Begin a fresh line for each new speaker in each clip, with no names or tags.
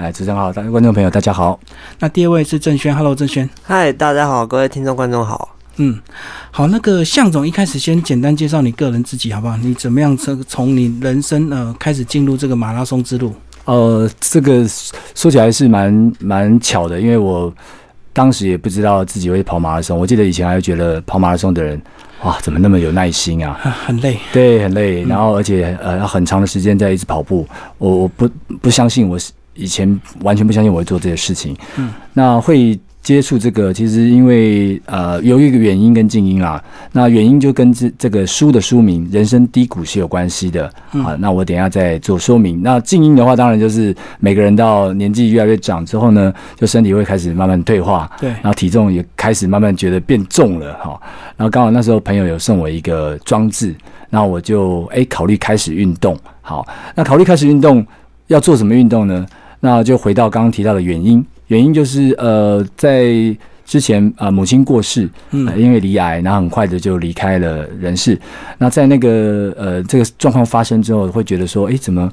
哎，主持人好，大家观众朋友大家好。
那第二位是郑轩，Hello，郑轩。
嗨，大家好，各位听众观众好。
嗯，好，那个向总一开始先简单介绍你个人自己好不好？你怎么样从从你人生呃开始进入这个马拉松之路？
呃，这个说起来是蛮蛮巧的，因为我当时也不知道自己会跑马拉松。我记得以前还觉得跑马拉松的人，哇，怎么那么有耐心啊？
很累，
对，很累。然后而且呃，要很长的时间在一直跑步。我我不不相信，我是以前完全不相信我会做这些事情。嗯，那会。接触这个，其实因为呃有一个原因跟静音啦，那原因就跟这这个书的书名《人生低谷》是有关系的啊。那我等下再做说明。那静音的话，当然就是每个人到年纪越来越长之后呢，就身体会开始慢慢退化，
对，
然后体重也开始慢慢觉得变重了哈。然后刚好那时候朋友有送我一个装置，那我就哎考虑开始运动。好，那考虑开始运动要做什么运动呢？那就回到刚刚提到的原因。原因就是呃，在之前啊，母亲过世，嗯，因为离癌，然后很快的就离开了人世。那在那个呃这个状况发生之后，会觉得说，哎，怎么？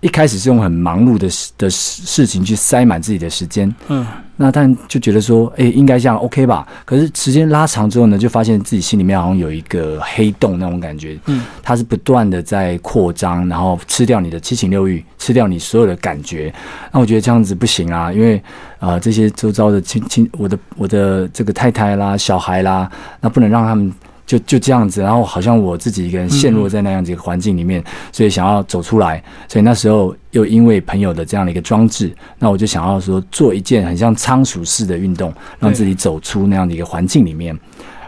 一开始是用很忙碌的事的事情去塞满自己的时间，嗯，那但就觉得说，哎，应该这样 OK 吧？可是时间拉长之后呢，就发现自己心里面好像有一个黑洞那种感觉，嗯，它是不断的在扩张，然后吃掉你的七情六欲，吃掉你所有的感觉。那我觉得这样子不行啊，因为啊，这些周遭的亲亲，我的我的这个太太啦、小孩啦，那不能让他们。就就这样子，然后好像我自己一个人陷入在那样子一个环境里面，所以想要走出来。所以那时候又因为朋友的这样的一个装置，那我就想要说做一件很像仓鼠式的运动，让自己走出那样的一个环境里面。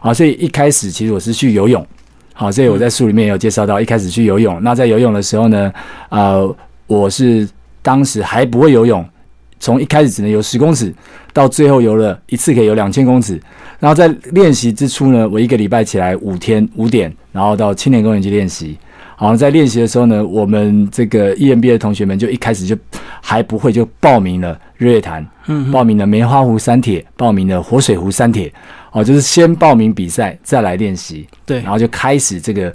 好，所以一开始其实我是去游泳。好，所以我在书里面也有介绍到，一开始去游泳。那在游泳的时候呢，呃，我是当时还不会游泳，从一开始只能游十公尺，到最后游了一次可以游两千公尺。然后在练习之初呢，我一个礼拜起来五天五点，然后到青年公园去练习。好，在练习的时候呢，我们这个 EMBA 的同学们就一开始就还不会，就报名了日月潭，嗯，报名了梅花湖三铁，报名了活水湖三铁。哦，就是先报名比赛，再来练习。
对，
然后就开始这个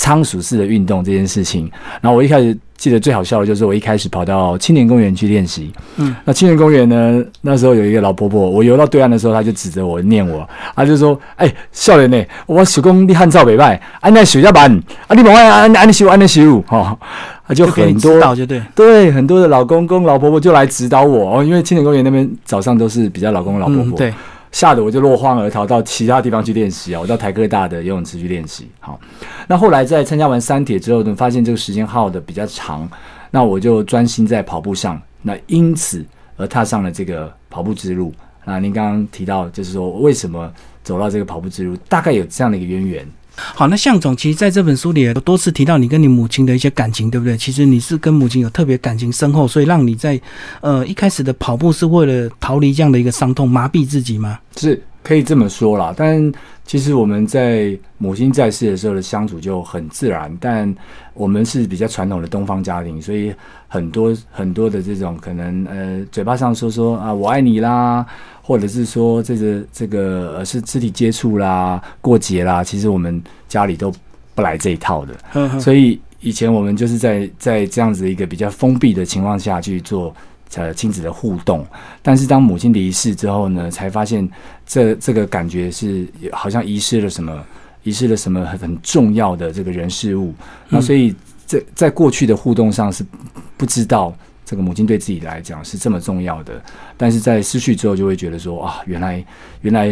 仓鼠式的运动这件事情。然后我一开始。记得最好笑的就是我一开始跑到青年公园去练习，嗯，那青年公园呢，那时候有一个老婆婆，我游到对岸的时候，她就指着我念我，她就说：“哎，少年呢，我手工你汉照北拜，安那水下板，啊，你莫爱安安尼修安尼修，哈，就很多，
就对，
对，很多的老公公老婆婆就来指导我哦，因为青年公园那边早上都是比较老公老婆婆，
对。”
吓得我就落荒而逃到其他地方去练习啊！我到台科大的游泳池去练习。好，那后来在参加完三铁之后呢，发现这个时间耗的比较长，那我就专心在跑步上。那因此而踏上了这个跑步之路。那您刚刚提到，就是说为什么走到这个跑步之路，大概有这样的一个渊源。
好，那向总，其实在这本书里有多次提到你跟你母亲的一些感情，对不对？其实你是跟母亲有特别感情深厚，所以让你在呃一开始的跑步是为了逃离这样的一个伤痛，麻痹自己吗？
是可以这么说啦。但其实我们在母亲在世的时候的相处就很自然，但我们是比较传统的东方家庭，所以很多很多的这种可能呃嘴巴上说说啊我爱你啦。或者是说这个这个呃是肢体接触啦、过节啦，其实我们家里都不来这一套的。所以以前我们就是在在这样子一个比较封闭的情况下去做呃亲子的互动。但是当母亲离世之后呢，才发现这这个感觉是好像遗失了什么，遗失了什么很很重要的这个人事物。那所以在在过去的互动上是不知道。这个母亲对自己来讲是这么重要的，但是在失去之后就会觉得说啊，原来原来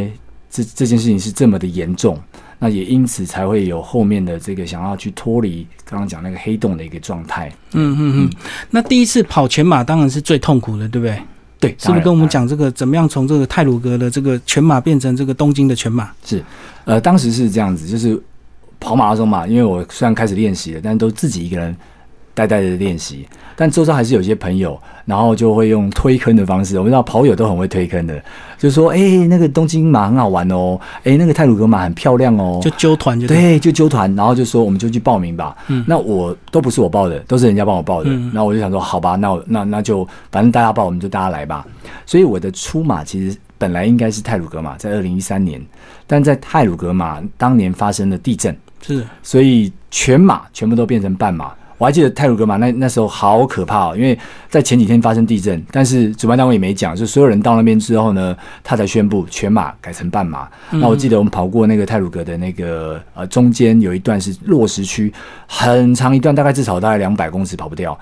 这这件事情是这么的严重，那也因此才会有后面的这个想要去脱离刚刚讲那个黑洞的一个状态。
嗯嗯嗯。那第一次跑全马当然是最痛苦的，对不对？
对，
是不是跟我们讲这个怎么样从这个泰鲁格的这个全马变成这个东京的全马？
是，呃，当时是这样子，就是跑马拉松嘛，因为我虽然开始练习了，但都自己一个人。呆呆的练习，但周遭还是有些朋友，然后就会用推坑的方式。我们知道跑友都很会推坑的，就说：“哎，那个东京马很好玩哦，哎，那个泰鲁格马很漂亮哦。”
就揪团就
对，就揪团，然后就说我们就去报名吧。嗯，那我都不是我报的，都是人家帮我报的。那我就想说，好吧，那那那就反正大家报，我们就大家来吧。所以我的出马其实本来应该是泰鲁格马，在二零一三年，但在泰鲁格马当年发生了地震，
是，
所以全马全部都变成半马。我还记得泰鲁格玛那那时候好可怕哦，因为在前几天发生地震，但是主办单位也没讲，就所有人到那边之后呢，他才宣布全马改成半马。那我记得我们跑过那个泰鲁格的那个呃中间有一段是落石区，很长一段，大概至少大概两百公尺跑不掉。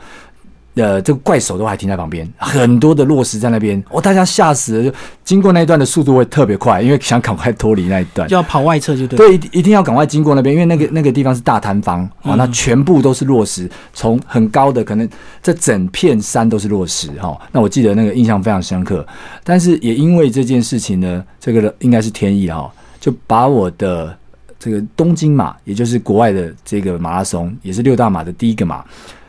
呃，这个怪手都还停在旁边，很多的落石在那边，哦，大家吓死了。就经过那一段的速度会特别快，因为想赶快脱离那一段，
就要跑外侧就对。
对，一一定要赶快经过那边，因为那个那个地方是大坍方啊，那全部都是落石，从很高的可能这整片山都是落石哈。那我记得那个印象非常深刻，但是也因为这件事情呢，这个应该是天意哈，就把我的这个东京马，也就是国外的这个马拉松，也是六大马的第一个马。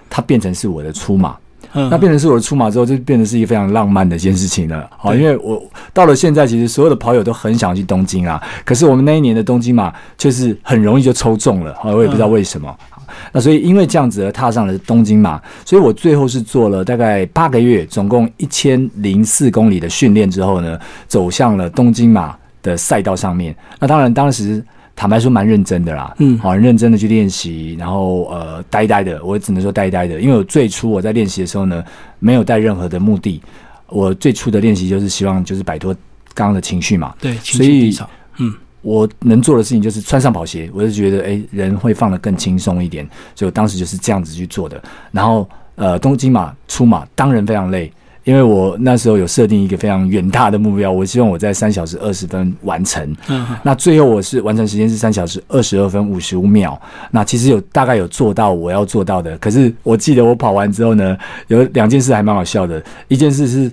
它变成是我的出马，那变成是我的出马之后，就变成是一个非常浪漫的一件事情了。好，因为我到了现在，其实所有的跑友都很想去东京啊。可是我们那一年的东京马却是很容易就抽中了，好，我也不知道为什么。那所以因为这样子而踏上了东京马，所以我最后是做了大概八个月，总共一千零四公里的训练之后呢，走向了东京马的赛道上面。那当然当时。坦白说，蛮认真的啦，嗯，好，认真的去练习，然后呃，呆呆的，我只能说呆呆的，因为我最初我在练习的时候呢，没有带任何的目的，我最初的练习就是希望就是摆脱刚刚的情绪嘛，
对，所以，
嗯，我能做的事情就是穿上跑鞋，我就觉得哎，人会放得更轻松一点，所以我当时就是这样子去做的，然后呃，东京马出马当然非常累。因为我那时候有设定一个非常远大的目标，我希望我在三小时二十分完成。嗯，那最后我是完成时间是三小时二十二分五十五秒。那其实有大概有做到我要做到的，可是我记得我跑完之后呢，有两件事还蛮好笑的。一件事是。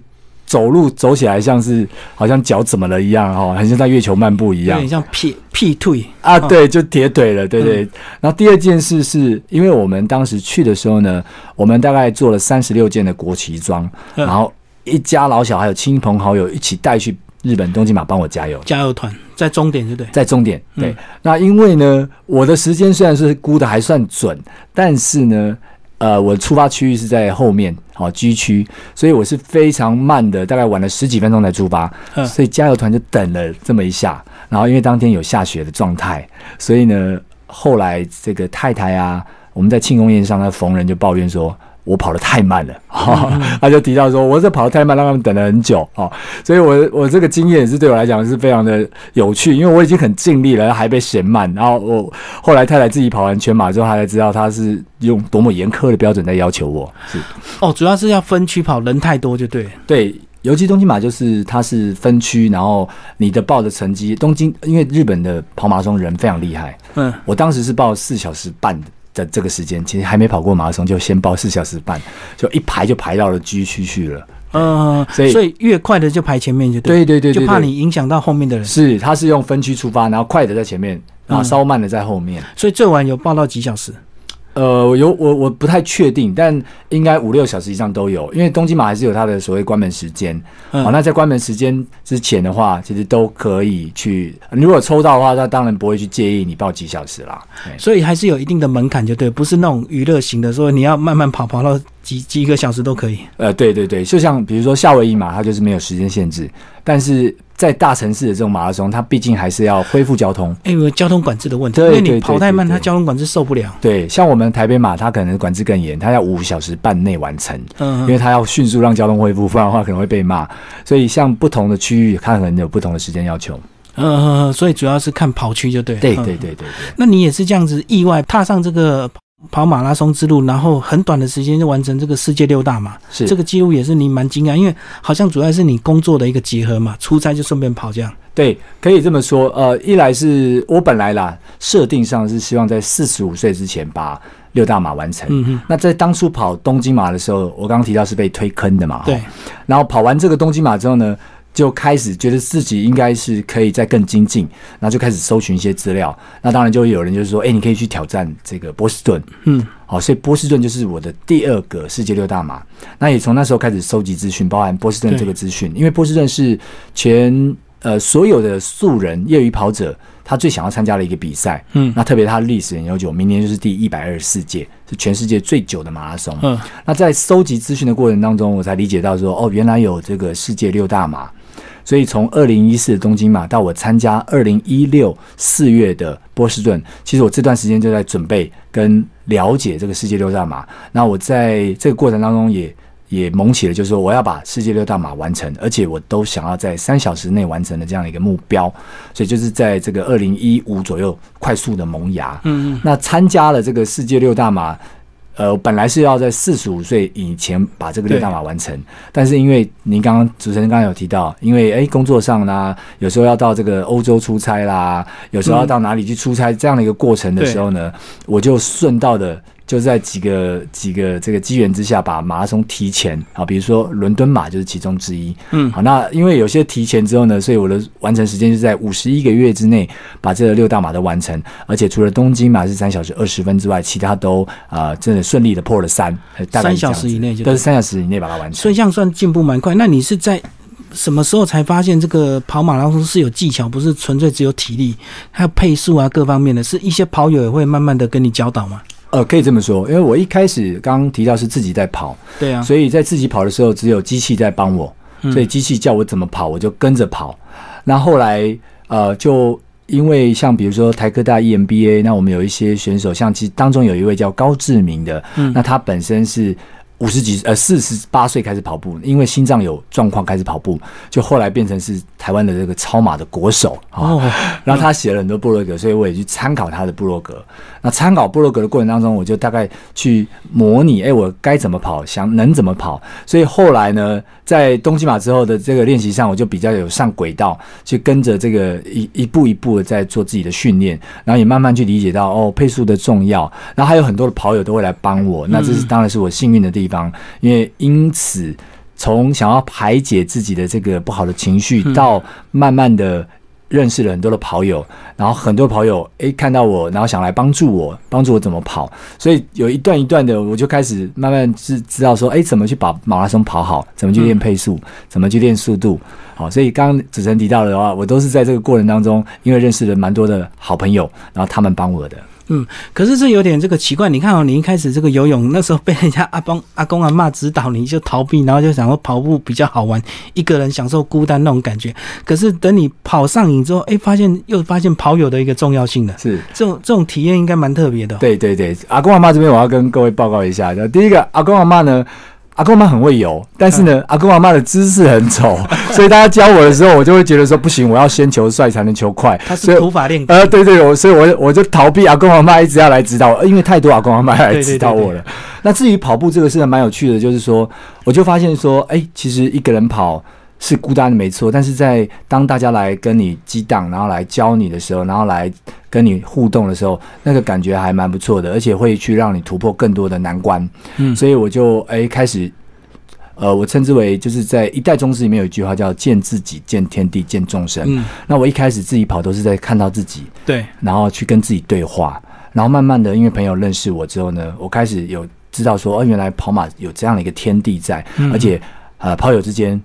走路走起来像是好像脚怎么了一样哦，很像在月球漫步一样，
有点像劈劈腿
啊，对，就铁腿了，对对。然后第二件事是因为我们当时去的时候呢，我们大概做了三十六件的国旗装，然后一家老小还有亲朋好友一起带去日本东京马帮我加油，
加油团在终点对不对？
在终点对。那因为呢，我的时间虽然是估的还算准，但是呢。呃，我出发区域是在后面，好 G 区，所以我是非常慢的，大概晚了十几分钟才出发，所以加油团就等了这么一下。然后因为当天有下雪的状态，所以呢，后来这个太太啊，我们在庆功宴上，那逢人就抱怨说。我跑得太慢了，他就提到说，我这跑得太慢，让他们等了很久哦。所以，我我这个经验是对我来讲是非常的有趣，因为我已经很尽力了，还被嫌慢。然后我后来太太自己跑完全马之后，她才知道他是用多么严苛的标准在要求我。是
哦，主要是要分区跑，人太多就对。
对，尤其东京马就是它是分区，然后你的报的成绩，东京因为日本的跑马拉松人非常厉害。嗯，我当时是报四小时半的。在这个时间，其实还没跑过马拉松，就先报四小时半，就一排就排到了 G 区去了。
嗯，所以所以越快的就排前面就
对对对，
就怕你影响到后面的人。
是，他是用分区出发，然后快的在前面，然后稍慢的在后面。
所以最晚有报到几小时？
呃，有我我不太确定，但应该五六小时以上都有，因为东京马还是有它的所谓关门时间。好，那在关门时间之前的话，其实都可以去。如果抽到的话，那当然不会去介意你报几小时啦。
所以还是有一定的门槛，就对，不是那种娱乐型的，说你要慢慢跑，跑到几几个小时都可以。
呃，对对对，就像比如说夏威夷马，它就是没有时间限制，但是。在大城市的这种马拉松，它毕竟还是要恢复交通，
因为交通管制的问题。因为你跑太慢，它交通管制受不了。
对，像我们台北马，它可能管制更严，它要五小时半内完成，嗯，因为它要迅速让交通恢复，不然的话可能会被骂。所以，像不同的区域，它可能有不同的时间要求。
嗯，所以主要是看跑区就对。
对对对对对。
那你也是这样子意外踏上这个？跑马拉松之路，然后很短的时间就完成这个世界六大马，
是
这个记录也是你蛮惊讶，因为好像主要是你工作的一个结合嘛，出差就顺便跑这样。
对，可以这么说。呃，一来是我本来啦，设定上是希望在四十五岁之前把六大马完成。嗯哼。那在当初跑东京马的时候，我刚刚提到是被推坑的嘛。
对。
然后跑完这个东京马之后呢？就开始觉得自己应该是可以再更精进，然后就开始搜寻一些资料。那当然就会有人就是说，哎，你可以去挑战这个波士顿。嗯，好，所以波士顿就是我的第二个世界六大马。那也从那时候开始收集资讯，包含波士顿这个资讯，因为波士顿是全呃所有的素人业余跑者他最想要参加的一个比赛。嗯，那特别它历史很悠久，明年就是第一百二十四届，是全世界最久的马拉松。嗯，那在收集资讯的过程当中，我才理解到说，哦，原来有这个世界六大马。所以从二零一四的东京马到我参加二零一六四月的波士顿，其实我这段时间就在准备跟了解这个世界六大马。那我在这个过程当中也也萌起了，就是说我要把世界六大马完成，而且我都想要在三小时内完成的这样的一个目标。所以就是在这个二零一五左右快速的萌芽。
嗯嗯，
那参加了这个世界六大马，呃，本来是要在四十五岁以前把这个六大马完成，但是因为您刚刚主持人刚刚有提到，因为诶工作上啦，有时候要到这个欧洲出差啦，有时候要到哪里去出差，这样的一个过程的时候呢，我就顺道的。就在几个几个这个机缘之下，把马拉松提前啊，比如说伦敦马就是其中之一。
嗯
好，那因为有些提前之后呢，所以我的完成时间是在五十一个月之内把这个六大马都完成，而且除了东京马是三小时二十分之外，其他都啊、真的顺利的破了三，呃大概
三小时以内就
都是三小时以内把它完成。
所以这样算进步蛮快。那你是在什么时候才发现这个跑马拉松是有技巧，不是纯粹只有体力，还有配速啊各方面的？是一些跑友也会慢慢的跟你教导吗？
呃，可以这么说，因为我一开始刚刚提到是自己在跑，
对啊，
所以在自己跑的时候只有机器在帮我，
嗯
所以机器叫我怎么跑我就跟着跑。那后来呃，就因为像比如说台科大 E EMBA，那我们有一些选手，像其当中有一位叫高志明的，
嗯
那他本身是。五十几呃四十八岁开始跑步，因为心脏有状况开始跑步，就后来变成是台湾的这个超马的国手啊。
哦，
然后他写了很多部落格，所以我也去参考他的部落格。那参考部落格的过程当中，我就大概去模拟，哎，我该怎么跑，想能怎么跑。所以后来呢，在东京马之后的这个练习上，我就比较有上轨道，去跟着这个一一步一步的在做自己的训练，然后也慢慢去理解到哦配速的重要。然后还有很多的跑友都会来帮我，那这是当然是我幸运的地方，因为因此。从想要排解自己的这个不好的情绪，到慢慢的认识了很多的跑友，然后很多跑友诶看到我，然后想来帮助我，帮助我怎么跑，所以有一段一段的，我就开始慢慢知知道说，诶怎么去把马拉松跑好，怎么去练配速，怎么去练速度，好，所以刚刚主持人提到的话，我都是在这个过程当中，因为认识了蛮多的好朋友，然后他们帮我的。
嗯，可是这有点这个奇怪。你看哦，你一开始这个游泳那时候被人家阿公 阿公阿妈指导，你就逃避，然后就想说跑步比较好玩，一个人享受孤单那种感觉。可是等你跑上瘾之后，哎，发现又发现跑友的一个重要性了。
是，
这种这种体验应该蛮特别的哦、
对对对，阿公阿妈这边我要跟各位报告一下，第一个阿公阿妈呢。阿公阿妈很会游，但是呢，阿公阿妈的姿势很丑，所以大家教我的时候，我就会觉得说不行，我要先求帅才能求快。
他是土法炼钢。
呃，对对，我所以我我就逃避阿公阿妈一直要来指导我，呃因为太多阿公阿妈来指导我了。那至于跑步这个事蛮有趣的，就是说，我就发现说，哎，其实一个人跑是孤单的没错，但是在当大家来跟你激荡，然后来教你的时候，然后来跟你互动的时候，那个感觉还蛮不错的，而且会去让你突破更多的难关。
嗯
所以我就哎开始。呃，我称之为就是在一代宗师里面有一句话叫“见自己、见天地、见众生”。
嗯，
那我一开始自己跑都是在看到自己，
对，
然后去跟自己对话，然后慢慢的，因为朋友认识我之后呢，我开始有知道说，哦，原来跑马有这样的一个天地在，
嗯
而且呃，跑友之间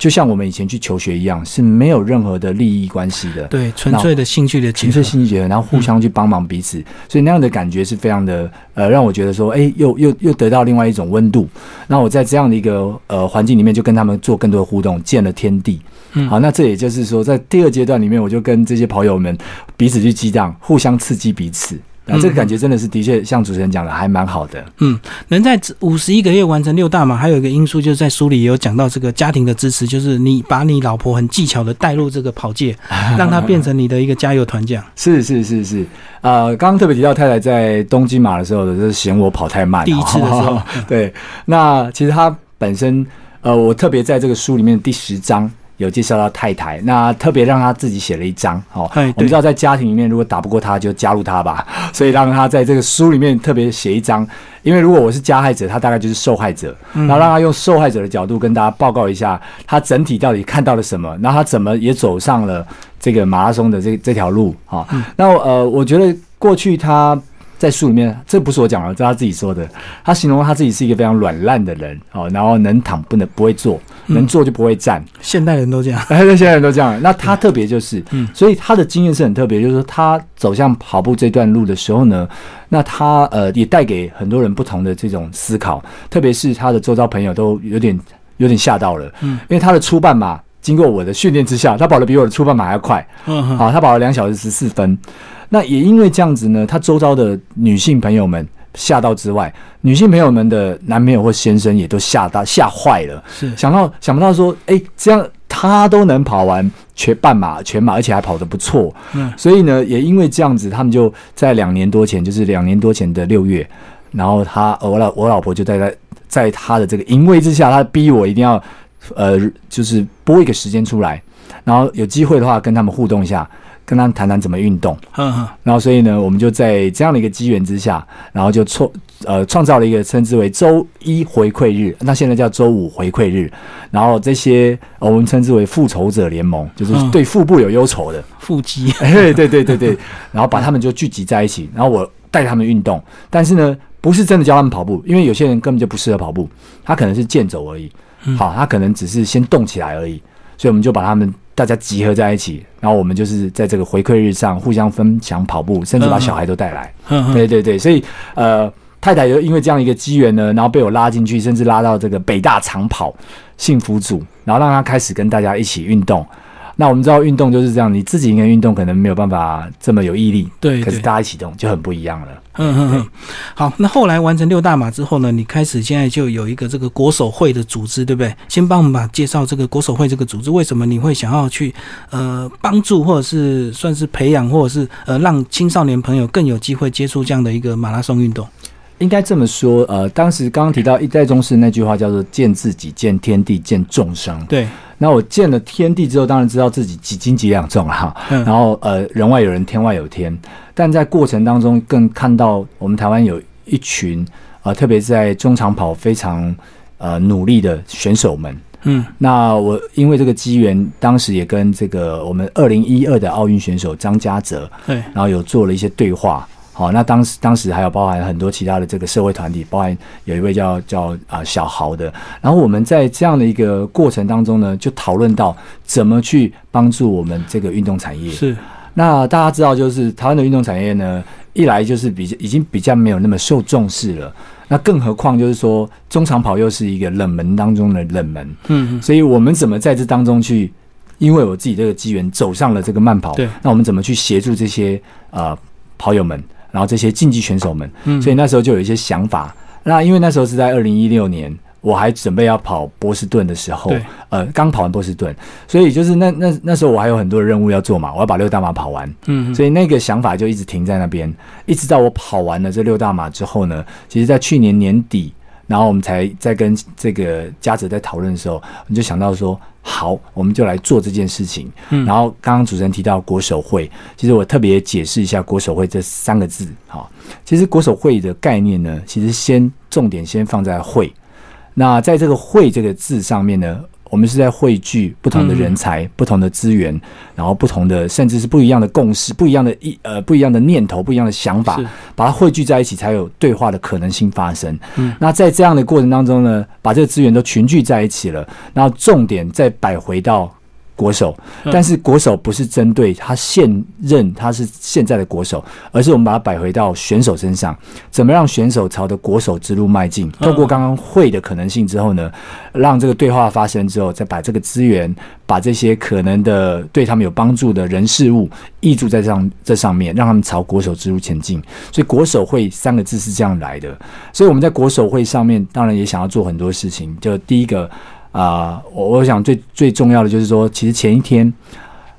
就像我们以前去求学一样，是没有任何的利益关系的，
对，纯粹的兴趣的结
纯粹。兴趣结合，然后互相去帮忙彼此，所以那样的感觉是非常的呃，让我觉得说，哎，又又又得到另外一种温度。那我在这样的一个呃环境里面，就跟他们做更多的互动，见了天地。
嗯
好，那这也就是说，在第二阶段里面，我就跟这些跑友们彼此去激荡，互相刺激彼此。那这个感觉真的是的确像主持人讲的，还蛮好的。
嗯，能在五十一个月完成六大马，还有一个因素就是在书里也有讲到这个家庭的支持，就是你把你老婆很技巧的带入这个跑界，让她变成你的一个加油团这样。
是是是是，呃，刚刚特别提到太太在东京马的时候，就是嫌我跑太慢。
第一次的时候
对，那其实她本身，呃，我特别在这个书里面第十章。有介绍到太太，那特别让她自己写了一张哦。我们知道在家庭里面，如果打不过她，就加入她吧。所以让她在这个书里面特别写一张，因为如果我是加害者，她大概就是受害者，
嗯
然后让她用受害者的角度跟大家报告一下，她整体到底看到了什么，然后她怎么也走上了这个马拉松的这这条路啊。那呃，我觉得过去她。在书里面，这不是我讲的，这是他自己说的。他形容他自己是一个非常软烂的人哦，然后能躺不能不会坐，能坐就不会站。
现代人都这样。
现代人都这样。那他特别就是，
嗯
所以他的经验是很特别，就是说他走向跑步这段路的时候呢，那他呃也带给很多人不同的这种思考，特别是他的周遭朋友都有点有点吓到了，
嗯，
因为他的初半马经过我的训练之下，他跑得比我的初半马还要快，好，他跑了两小时十四分。那也因为这样子呢，他周遭的女性朋友们吓到之外，女性朋友们的男朋友或先生也都吓到吓坏了，
是。
想到想不到说，哎、这样他都能跑完全半马、全马，而且还跑得不错，
嗯。
所以呢，也因为这样子，他们就在两年多前，就是两年多前的六月，然后他我老我老婆就在在在他的这个淫威之下，他逼我一定要呃，就是拨一个时间出来，然后有机会的话跟他们互动一下，跟他们谈谈怎么运动。
哼哼，
然后所以呢，我们就在这样的一个机缘之下，然后就创呃创造了一个称之为周一回馈日，那现在叫周五回馈日。然后这些、呃我们称之为复仇者联盟，就是
嗯。
对腹部有忧愁的，
腹肌，
哎，对对对对，然后把他们就聚集在一起，然后我带他们运动，但是呢，不是真的教他们跑步，因为有些人根本就不适合跑步，他可能是健走而已，好，他可能只是先动起来而已，所以我们就把他们大家集合在一起，然后我们就是在这个回馈日上互相分享跑步，甚至把小孩都带来，对对对，所以呃，太太就因为这样一个机缘呢，然后被我拉进去，甚至拉到这个北大长跑幸福组，然后让他开始跟大家一起运动。那我们知道运动就是这样，你自己一个人运动可能没有办法这么有毅力，
对对
可是大家一起动就很不一样了。
嗯嗯嗯，好，那后来完成六大马之后呢，你开始现在就有一个这个国手会的组织，对不对？先帮我们把介绍这个国手会这个组织，为什么你会想要去呃帮助或者是算是培养，或者是呃让青少年朋友更有机会接触这样的一个马拉松运动？
应该这么说，呃，当时刚刚提到一代宗师那句话叫做“见自己，见天地，见众生”。
对，
那我见了天地之后，当然知道自己几斤几两重了哈。
嗯
然后呃，人外有人，天外有天。但在过程当中，更看到我们台湾有一群呃，特别是在中长跑非常呃努力的选手们。
嗯
那我因为这个机缘，当时也跟这个我们二零一二的奥运选手张家泽，
对，
然后有做了一些对话。好，那当时当时还有包含很多其他的这个社会团体，包含有一位叫叫啊、小豪的。然后我们在这样的一个过程当中呢，就讨论到怎么去帮助我们这个运动产业。
是，
那大家知道，就是台湾的运动产业呢，一来就是比较已经比较没有那么受重视了。那更何况就是说，中长跑又是一个冷门当中的冷门，
嗯嗯
所以我们怎么在这当中去？因为我自己这个机缘走上了这个慢跑，
对
那我们怎么去协助这些呃跑友们，然后这些竞技选手们？
嗯，
所以那时候就有一些想法。那因为那时候是在二零一六年，我还准备要跑波士顿的时候，呃，刚跑完波士顿，所以就是那那那时候我还有很多的任务要做嘛，我要把六大马跑完，所以那个想法就一直停在那边，一直到我跑完了这六大马之后呢，其实在去年年底，然后我们才在跟这个嘉泽在讨论的时候，我们就想到说，好，我们就来做这件事情。
嗯
然后刚刚主持人提到国手会，其实我特别解释一下国手会这三个字。好，其实国手会的概念呢，其实先重点先放在会。那在这个“会”这个字上面呢，我们是在汇聚不同的人才、不同的资源，然后不同的甚至是不一样的共识、不一样的一呃不一样的念头、不一样的想法，把它汇聚在一起，才有对话的可能性发生。
嗯。
那在这样的过程当中呢，把这个资源都群聚在一起了，然后重点再摆回到国手，
嗯
但是国手不是针对他现任他是现在的国手，而是我们把它摆回到选手身上，怎么让选手朝着国手之路迈进？透过刚刚会的可能性之后呢，让这个对话发生之后，再把这个资源，把这些可能的对他们有帮助的人事物，挹注在上这上面，让他们朝国手之路前进。所以国手会三个字是这样来的。所以我们在国手会上面，当然也想要做很多事情。就第一个。啊、我我想最最重要的就是说，其实前一天，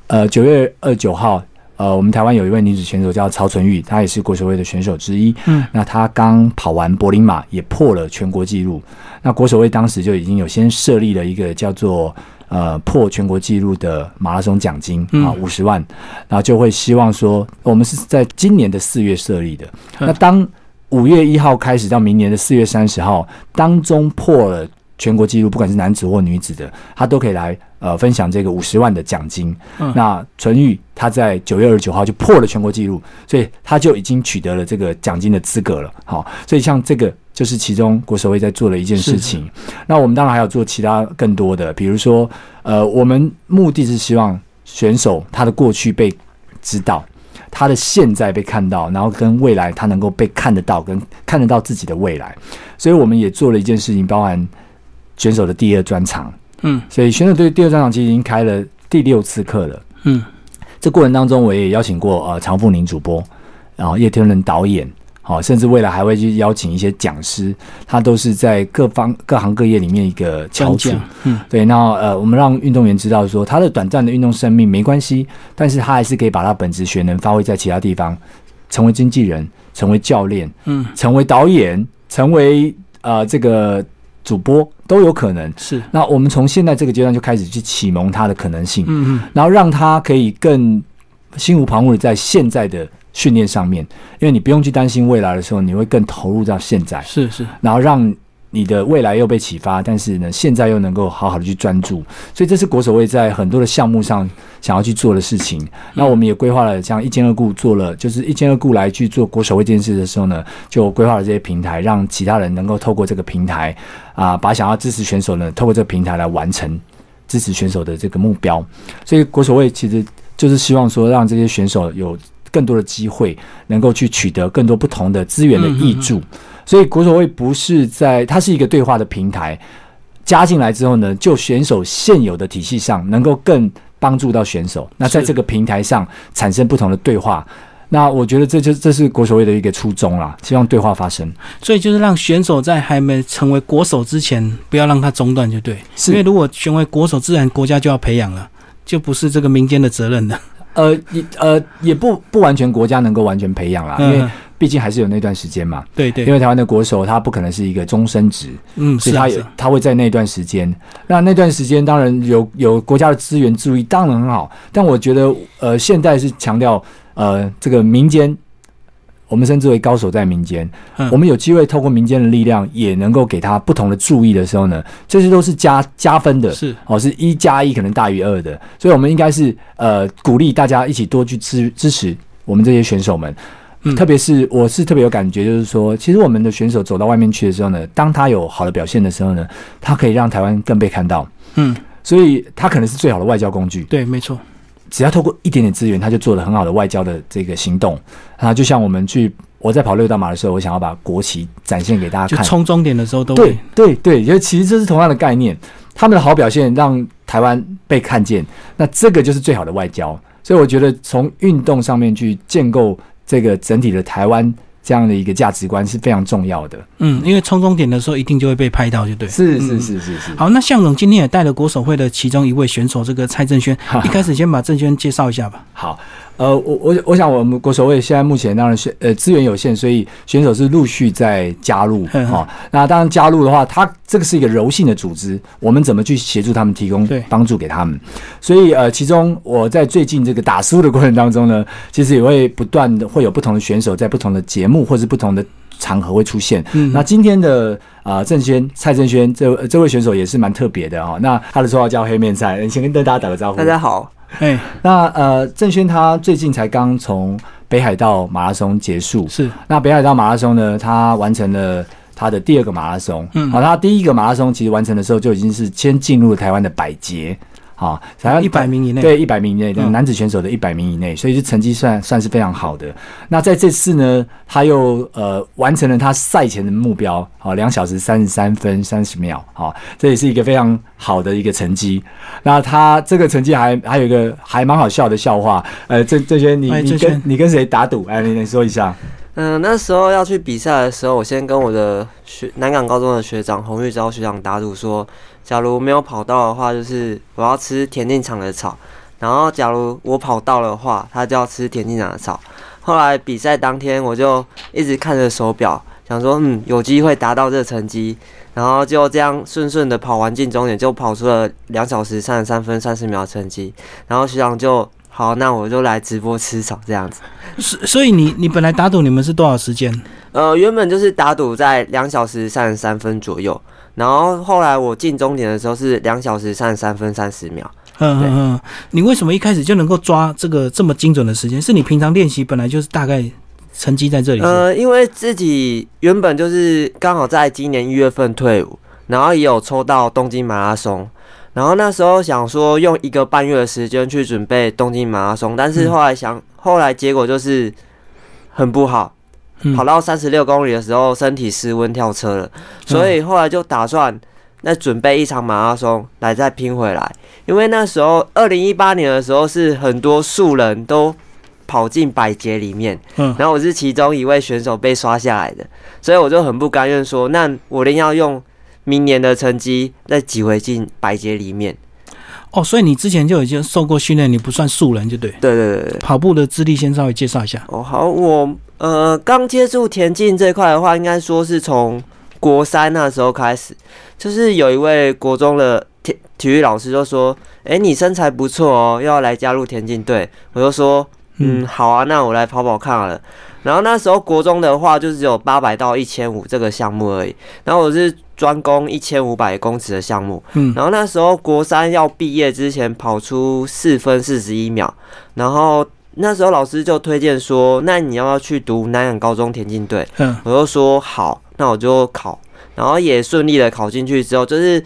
呃，九月二九号，呃，我们台湾有一位女子选手叫曹纯玉，她也是国手会的选手之一。
嗯，
那她刚跑完柏林马，也破了全国纪录。那国手会当时就已经有先设立了一个叫做呃破全国纪录的马拉松奖金
嗯
啊五十万，然后就会希望说，我们是在今年的四月设立的。
嗯
那当五月一号开始到明年的四月三十号当中破了。全国纪录，不管是男子或女子的，他都可以来呃分享这个五十万的奖金。
嗯
那纯玉他在九月二十九号就破了全国纪录，所以他就已经取得了这个奖金的资格了。好，所以像这个就是其中国手会在做的一件事情。那我们当然还有做其他更多的，比如说呃，我们目的是希望选手他的过去被知道。他的现在被看到，然后跟未来他能够被看得到，跟看得到自己的未来，所以我们也做了一件事情，包含选手的第二专场。
嗯
所以选手队第二专场其实已经开了第六次课了。
嗯
这过程当中，我也邀请过呃常富宁主播，然后叶天伦导演，好，甚至未来还会去邀请一些讲师，他都是在各方各行各业里面一个翘楚。嗯，对，那呃，我们让运动员知道说，他的短暂的运动生命没关系，但是他还是可以把他本职学能发挥在其他地方，成为经纪人，成为教练，嗯，成为导演，成为呃这个主播都有可能。
是，
那我们从现在这个阶段就开始去启蒙他的可能性，嗯嗯，然后让他可以更心无旁骛的在现在的。训练上面，因为你不用去担心未来的时候，你会更投入到现在。
是是，
然后让你的未来又被启发，但是呢，现在又能够好好的去专注。所以这是国手卫在很多的项目上想要去做的事情。那我们也规划了，像一兼二顾做了，就是一兼二顾来去做国手卫这件事的时候呢，就规划了这些平台，让其他人能够透过这个平台啊，把想要支持选手呢，透过这个平台来完成支持选手的这个目标。所以国手卫其实就是希望说，让这些选手有。更多的机会能够去取得更多不同的资源的益助，所以国手会不是在它是一个对话的平台，加进来之后呢，就选手现有的体系上能够更帮助到选手。那在这个平台上产生不同的对话，那我觉得这就这是国手会的一个初衷啦，希望对话发生。
所以就是让选手在还没成为国手之前，不要让他中断，就对。
是
因为如果成为国手，自然国家就要培养了，就不是这个民间的责任了。
呃，也呃，也不不完全国家能够完全培养啦，因为毕竟还是有那段时间嘛。
对对。
因为台湾的国手他不可能是一个终身职，
嗯，
所以他也他会在那段时间。那那段时间当然有有国家的资源注意，当然很好。但我觉得，呃，现在是强调呃这个民间。我们称之为高手在民间，我们有机会透过民间的力量，也能够给他不同的注意的时候呢，这些都是加加分的，
是。
哦，是一加一可能大于二的，所以我们应该是呃鼓励大家一起多去支支持我们这些选手们，特别是我是特别有感觉，就是说，其实我们的选手走到外面去的时候呢，当他有好的表现的时候呢，他可以让台湾更被看到，嗯，所以他可能是最好的外交工具，
对，没错。
只要透过一点点资源，他就做了很好的外交的这个行动。啊，就像我们去我在跑六道马的时候，我想要把国旗展现给大家看。
冲终点的时候都
对对对，因为其实这是同样的概念。他们的好表现让台湾被看见，那这个就是最好的外交。所以我觉得从运动上面去建构这个整体的台湾。这样的一个价值观是非常重要的。
嗯，因为冲终点的时候一定就会被拍到，就对。
是是是是是。
好，那向总今天也带了国手会的其中一位选手，这个蔡正轩。一开始先把正轩介绍一下吧。
好。呃，我我我想我们国手会现在目前当然是呃资源有限，所以选手是陆续在加入 啊。那当然加入的话，他这个是一个柔性的组织，我们怎么去协助他们，提供帮助给他们？所以呃，其中我在最近这个打输的过程当中呢，其实也会不断的会有不同的选手在不同的节目或者不同的场合会出现。那今天的啊郑轩蔡郑轩这这位选手也是蛮特别的哈。那他的绰号叫黑面菜，你先跟大家打个招呼。
大家好。
哎，
那呃，郑轩他最近才刚从北海道马拉松结束，
是。
那北海道马拉松呢，他完成了他的第二个马拉松，嗯，好，他第一个马拉松其实完成的时候就已经是先进入了台湾的百捷。啊，
才要一百名以内，
对，一百名以内，男子选手的一百名以内，所以这成绩算算是非常好的。那在这次呢，他又呃完成了他赛前的目标，好，两小时三十三分三十秒，好，这也是一个非常好的一个成绩。那他这个成绩还还有一个还蛮好笑的笑话，呃，这这些你你跟你跟谁打赌？哎，你你说一下。
嗯，那时候要去比赛的时候，我先跟我的学南港高中的学长洪玉昭学长打赌说，假如没有跑到的话，就是我要吃田径场的草；然后假如我跑到的话，他就要吃田径场的草。后来比赛当天，我就一直看着手表，想说，嗯，有机会达到这个成绩，然后就这样顺顺的跑完进终点，就跑出了两小时三十三分三十秒成绩。然后学长就。好，那我就来直播吃草这样子。
所所以你你本来打赌你们是多少时间？
呃，原本就是打赌在两小时三十三分左右，然后后来我进终点的时候是两小时三十三分三十秒。
嗯嗯嗯。你为什么一开始就能够抓这个这么精准的时间？是你平常练习本来就是大概成绩在这里？
呃，因为自己原本就是刚好在今年一月份退伍，然后也有抽到东京马拉松。然后那时候想说用一个半月的时间去准备东京马拉松，但是后来想，后来结果就是很不好，跑到三十六公里的时候身体失温跳车了，所以后来就打算再准备一场马拉松来再拼回来，因为那时候二零一八年的时候是很多素人都。跑进百节里面，
嗯，
然后我是其中一位选手被刷下来的，所以我就很不甘愿说，那我一定要用明年的成绩再挤回进百节里面。
哦，所以你之前就已经受过训练，你不算素人，就对。
对对对对。
跑步的资历先稍微介绍一下。
哦，好，我呃刚接触田径这块的话，应该说是从国三那时候开始，就是有一位国中的体体育老师就说：“哎，你身材不错哦，要来加入田径队。”我就说：“嗯，好啊，那我来跑跑看好了。”然后那时候国中的话，就只有八百到一千五这个项目而已。然后我是专攻一千五百公尺的项目。
嗯，
然后那时候国三要毕业之前跑出四分四十一秒。然后那时候老师就推荐说：“那你要不要去读南洋高中田径队？”
嗯，
我就说好，那我就考。然后也顺利的考进去之后，就是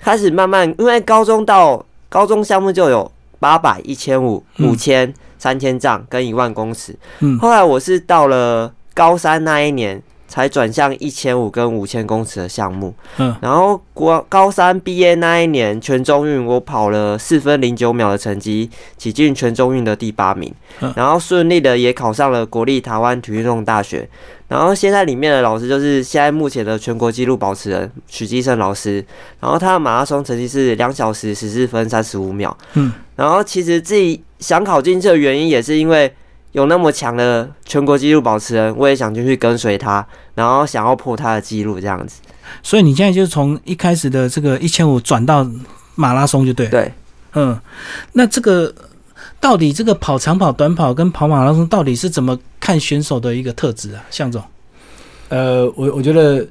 开始慢慢，因为高中到高中项目就有八百、一千五、五千。三千丈跟一万公尺，
嗯，
后来我是到了高三那一年才转向一千五跟五千公尺的项目，
嗯，
然后国高三毕业那一年全中运我跑了四分零九秒的成绩，挤进全中运的第八名，嗯。然后顺利的也考上了国立台湾体育运动大学，然后现在里面的老师就是现在目前的全国纪录保持人许基胜老师，然后他的马拉松成绩是两小时十四分三十五秒，
嗯，
然后其实自己。想考进去的原因也是因为有那么强的全国纪录保持人，我也想进去跟随他，然后想要破他的纪录这样子。
所以你现在就是从一开始的这个一千五转到马拉松就对。
对，
嗯，那这个到底这个跑长跑、短跑跟跑马拉松到底是怎么看选手的一个特质啊？向总，
呃，我我觉得。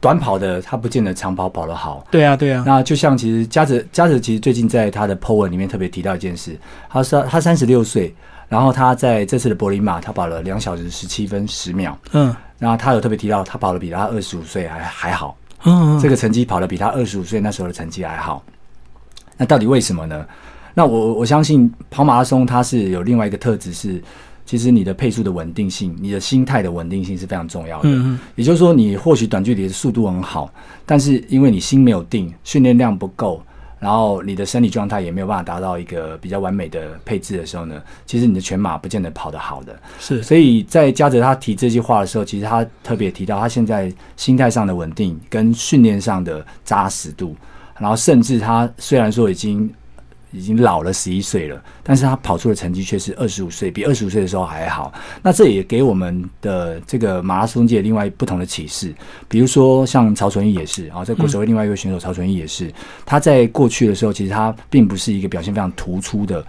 短跑的他不见得长跑跑得好，
对啊对啊。
那就像其实嘉泽嘉泽其实最近在他的 po 文里面特别提到一件事，他说他三十六岁，然后他在这次的柏林马他跑了两小时十七分十秒，
嗯，
然后他有特别提到他跑的比他二十五岁还还好，
嗯，
这个成绩跑的比他二十五岁那时候的成绩还好，那到底为什么呢？那我我相信跑马拉松它是有另外一个特质是。其实你的配速的稳定性，你的心态的稳定性是非常重要的。
嗯嗯。
也就是说，你或许短距离的速度很好，但是因为你心没有定，训练量不够，然后你的身体状态也没有办法达到一个比较完美的配置的时候呢，其实你的全马不见得跑得好的。
是。
所以在嘉泽他提这句话的时候，其实他特别提到他现在心态上的稳定跟训练上的扎实度，然后甚至他虽然说已经。已经老了十一岁了，但是他跑出的成绩却是二十五岁，比二十五岁的时候还好。那这也给我们的这个马拉松界另外不同的启示。比如说像曹纯义也是啊，在国手会另外一位选手曹纯义也是，他在过去的时候其实他并不是一个表现非常突出的，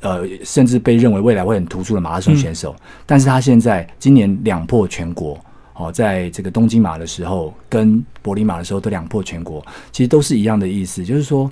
呃，甚至被认为未来会很突出的马拉松选手。但是他现在今年两破全国哦，在这个东京马的时候跟柏林马的时候都两破全国，其实都是一样的意思，就是说。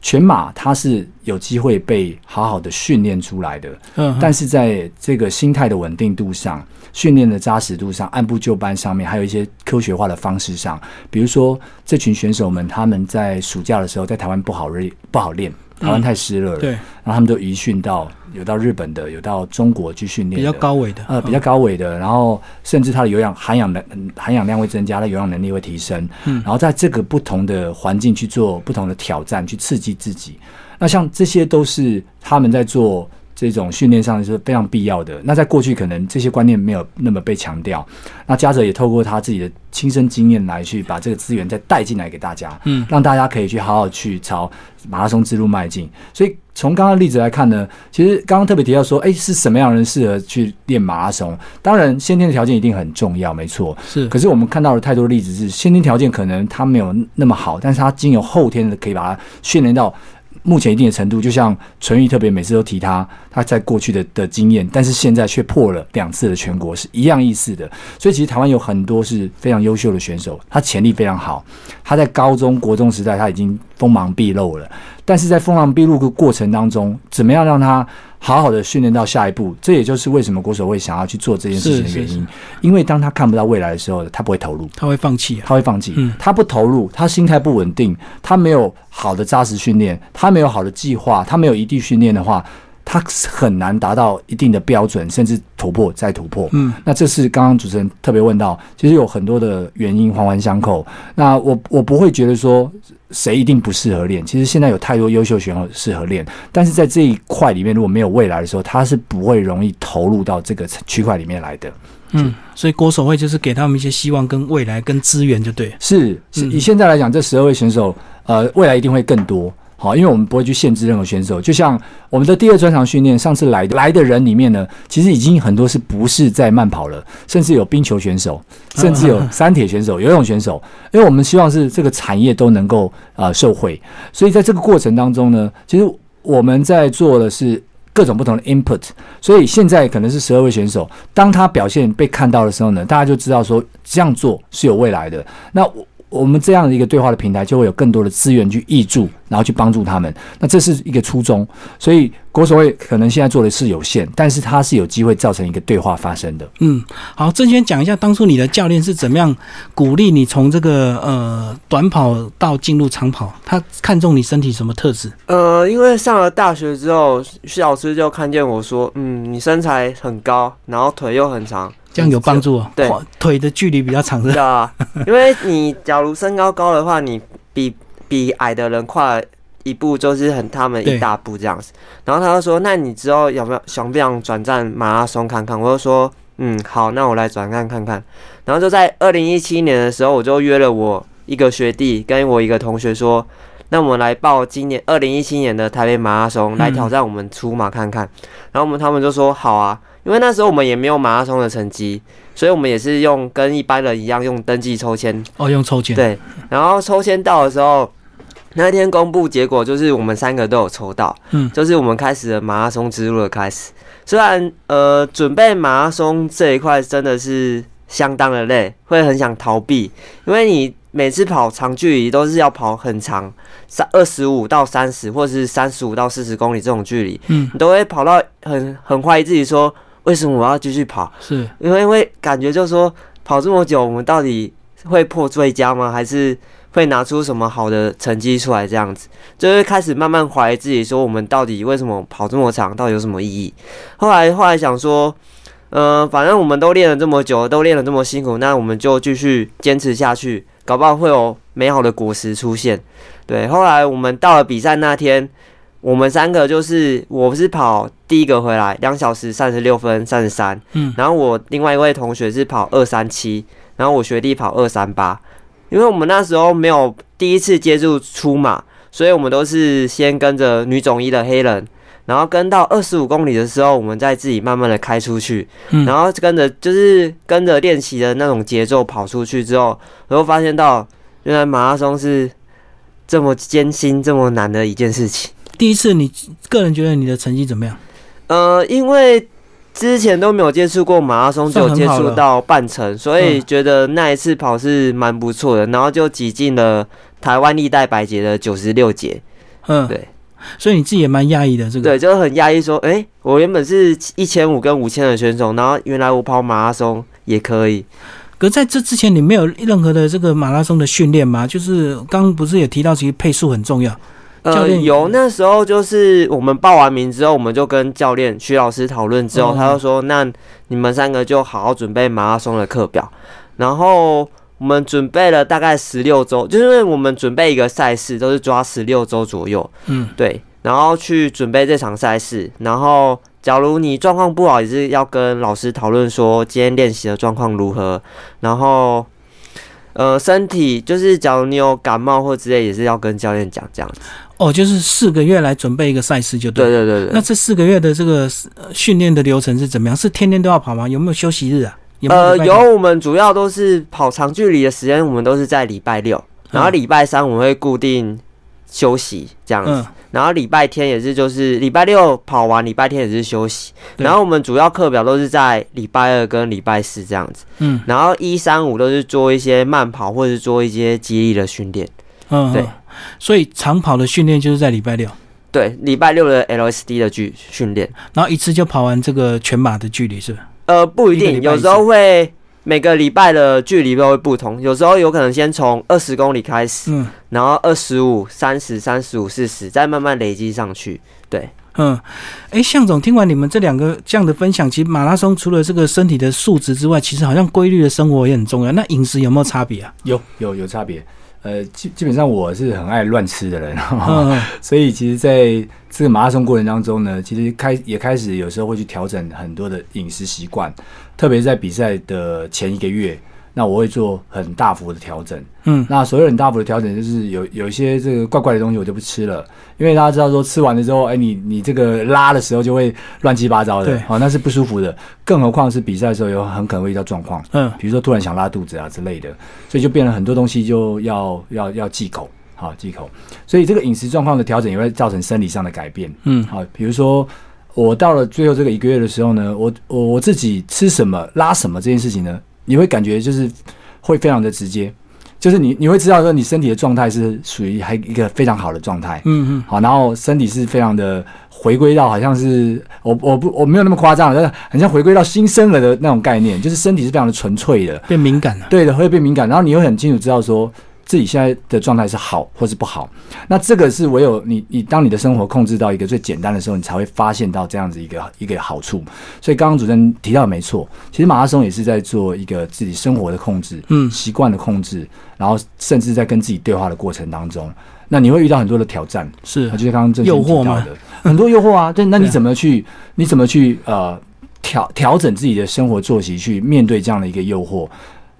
全马它是有机会被好好的训练出来的，
嗯，
但是在这个心态的稳定度上、训练的扎实度上、按部就班上面，还有一些科学化的方式上，比如说这群选手们他们在暑假的时候在台湾不好练，不好练。台湾太湿热了，
对，
然后他们都移训到有到日本的，有到中国去训练，
比较高纬的，
呃，比较高纬的，然后甚至他的有氧含氧能含氧量会增加，他有氧能力会提升，
嗯，
然后在这个不同的环境去做不同的挑战，去刺激自己，那像这些都是他们在做。这种训练上是非常必要的。那在过去可能这些观念没有那么被强调，那嘉泽也透过他自己的亲身经验来去把这个资源再带进来给大家，
嗯，
让大家可以去好好去朝马拉松之路迈进。所以从刚刚例子来看呢，其实刚刚特别提到说，哎，是什么样的人适合去练马拉松？当然，先天的条件一定很重要，没错，
是。
可是我们看到了太多的例子是先天条件可能他没有那么好，但是他经由后天的可以把它训练到。目前一定的程度，就像纯玉特别每次都提他，他在过去的的经验，但是现在却破了两次的全国，是一样意思的。所以其实台湾有很多是非常优秀的选手，他潜力非常好，他在高中国中时代他已经锋芒毕露了。但是在锋芒毕露的过程当中，怎么样让他好好的训练到下一步？这也就是为什么国手会想要去做这件事情的原因。因为当他看不到未来的时候，他不会投入，
他会放弃，
他会放弃。
嗯，
他不投入，他心态不稳定，他没有好的扎实训练，他没有好的计划，他没有一地训练的话，他很难达到一定的标准，甚至突破再突破。
嗯，
那这是刚刚主持人特别问到，其实有很多的原因环环相扣。那我我不会觉得说谁一定不适合练，其实现在有太多优秀选手适合练，但是在这一块里面如果没有未来的时候，他是不会容易投入到这个区块里面来的。
嗯，所以国手会就是给他们一些希望、跟未来、跟资源，就对。
是，是
嗯
以现在来讲，这十二位选手，呃，未来一定会更多。好，因为我们不会去限制任何选手，就像我们的第二专场训练，上次来的来的人里面呢，其实已经很多是不是在慢跑了，甚至有冰球选手，甚至有 三铁选手、游泳选手，因为我们希望是这个产业都能够呃受惠，所以在这个过程当中呢，其实我们在做的是各种不同的 input，所以现在可能是十二位选手，当他表现被看到的时候呢，大家就知道说这样做是有未来的。那我我们这样的一个对话的平台，就会有更多的资源去挹注，然后去帮助他们。那这是一个初衷，所以国手会可能现在做的是有限，但是它是有机会造成一个对话发生的。
嗯，好，郑轩讲一下当初你的教练是怎么样鼓励你从这个呃短跑到进入长跑，他看中你身体什么特质？
呃，因为上了大学之后，徐老师就看见我说，嗯，你身材很高，然后腿又很长，
这样有帮助哦。
对
腿的距离比较长是吧
对啊，因为你假如身高高的话，你比比矮的人跨一步，就是很他们一大步这样子。然后他就说：“那你之后有没有想不想转战马拉松看看？”我就说：“嗯，好，那我来转战看看。”然后就在二零一七年的时候，我就约了我一个学弟跟我一个同学说：“那我们来报今年二零一七年的台北马拉松，来挑战我们出马看看。然后我们他们就说：“好啊。”因为那时候我们也没有马拉松的成绩，所以我们也是用跟一般人一样用登记抽签。
哦，用抽签。
对，然后抽签到的时候，那天公布结果就是我们三个都有抽到，
嗯
就是我们开始了马拉松之路的开始。虽然呃准备马拉松这一块真的是相当的累，会很想逃避，因为你每次跑长距离都是要跑很长，三二十五到三十，或者是三十五到四十公里这种距离，
嗯，
你都会跑到很很怀疑自己说，为什么我要继续跑？
是
因为因为感觉就是说跑这么久，我们到底会破最佳吗？还是会拿出什么好的成绩出来？这样子就会开始慢慢怀疑自己，说我们到底为什么跑这么长，到底有什么意义？后来后来想说，呃，反正我们都练了这么久，都练了这么辛苦，那我们就继续坚持下去，搞不好会有美好的果实出现。对，后来我们到了比赛那天。我们三个就是，我是跑第一个回来，两小时三十六分三十三，
嗯
然后我另外一位同学是跑二三七，然后我学弟跑二三八，因为我们那时候没有第一次接触出马，所以我们都是先跟着女总一的黑人，然后跟到二十五公里的时候，我们再自己慢慢的开出去，
嗯
然后跟着就是跟着练习的那种节奏跑出去之后，然后发现到原来马拉松是这么艰辛、这么难的一件事情。
第一次，你个人觉得你的成绩怎么样？
呃，因为之前都没有接触过马拉松，只有接触到半程，所以
嗯
觉得那一次跑是蛮不错的，然后就挤进了台湾历代百节的九十六节。
嗯，
对，
所以你自己也蛮讶异的，这个
对，就很压抑，说，诶，我原本是一千五跟五千的选手，然后原来我跑马拉松也可以。
可在这之前，你没有任何的这个马拉松的训练吗？就是刚刚不是也提到，其实配速很重要。教
呃，有那时候就是我们报完名之后，我们就跟教练徐老师讨论之后，
哦
他就说：“那你们三个就好好准备马拉松的课表。”然后我们准备了大概十六周，就是因为我们准备一个赛事都是抓十六周左右，
嗯，
对，然后去准备这场赛事。然后假如你状况不好，也是要跟老师讨论说今天练习的状况如何，然后。呃，身体就是，假如你有感冒或之类，也是要跟教练讲这样子。
哦，就是四个月来准备一个赛事就对。
对对对对。
那这四个月的这个呃训练的流程是怎么样？是天天都要跑吗？有没有休息日啊？有有
呃，有，我们主要都是跑长距离的时间，我们都是在礼拜六，然后礼拜三我们会固定休息这样子，
嗯，
然后礼拜天也是就是礼拜六跑完，礼拜天也是休息，然后我们主要课表都是在礼拜二跟礼拜四这样子，
嗯。
然后一三五都是做一些慢跑或者是做一些激励的训练，
嗯，
对
嗯。所以长跑的训练就是在礼拜六，
对，礼拜六的 LSD 的距训练，
然后一次就跑完这个全马的距离，是吧？
呃，不一定，有时候会每个礼拜的距离都会不同，有时候有可能先从二十公里开始。
嗯
然后二十五、三十、三十五、四十，再慢慢累积上去。对，
嗯，哎，向总，听完你们这两个这样的分享，其实马拉松除了这个身体的素质之外，其实好像规律的生活也很重要。那饮食有没有差别啊？
有有有差别。呃，基基本上我是很爱乱吃的人，
嗯。
所以其实在这个马拉松过程当中呢，其实开也开始有时候会去调整很多的饮食习惯，特别在比赛的前一个月，那我会做很大幅的调整。
嗯
那所有很大幅的调整，就是有有一些这个怪怪的东西我就不吃了，因为大家知道说吃完了之后，哎，你你这个拉的时候就会乱七八糟的
对，
好、那是不舒服的。更何况是比赛的时候，有很可能会遇到状况，
嗯
比如说突然想拉肚子啊之类的，所以就变了很多东西就要要要忌口，好忌口。所以这个饮食状况的调整也会造成生理上的改变。
嗯
好，比如说我到了最后这个一个月的时候呢，我我我自己吃什么拉什么这件事情呢，你会感觉就是会非常的直接，就是你你会知道说你身体的状态是属于还一个非常好的状态。
嗯嗯，
好，然后身体是非常的回归到好像是我我不我没有那么夸张，但是很像回归到新生儿的那种概念，就是身体是非常的纯粹的，
变敏感了。
对的，会变敏感，然后你会很清楚知道说自己现在的状态是好或是不好。那这个是唯有你你当你的生活控制到一个最简单的时候，你才会发现到这样子一个一个好处。所以刚刚主持人提到的没错，其实马拉松也是在做一个自己生活的控制，
嗯
习惯的控制，然后甚至在跟自己对话的过程当中，那你会遇到很多的挑战。
是
啊，就是刚刚这
诱惑吗
提到的很多诱惑啊。对，那你怎么去？你怎么去呃调调整自己的生活作息，去面对这样的一个诱惑？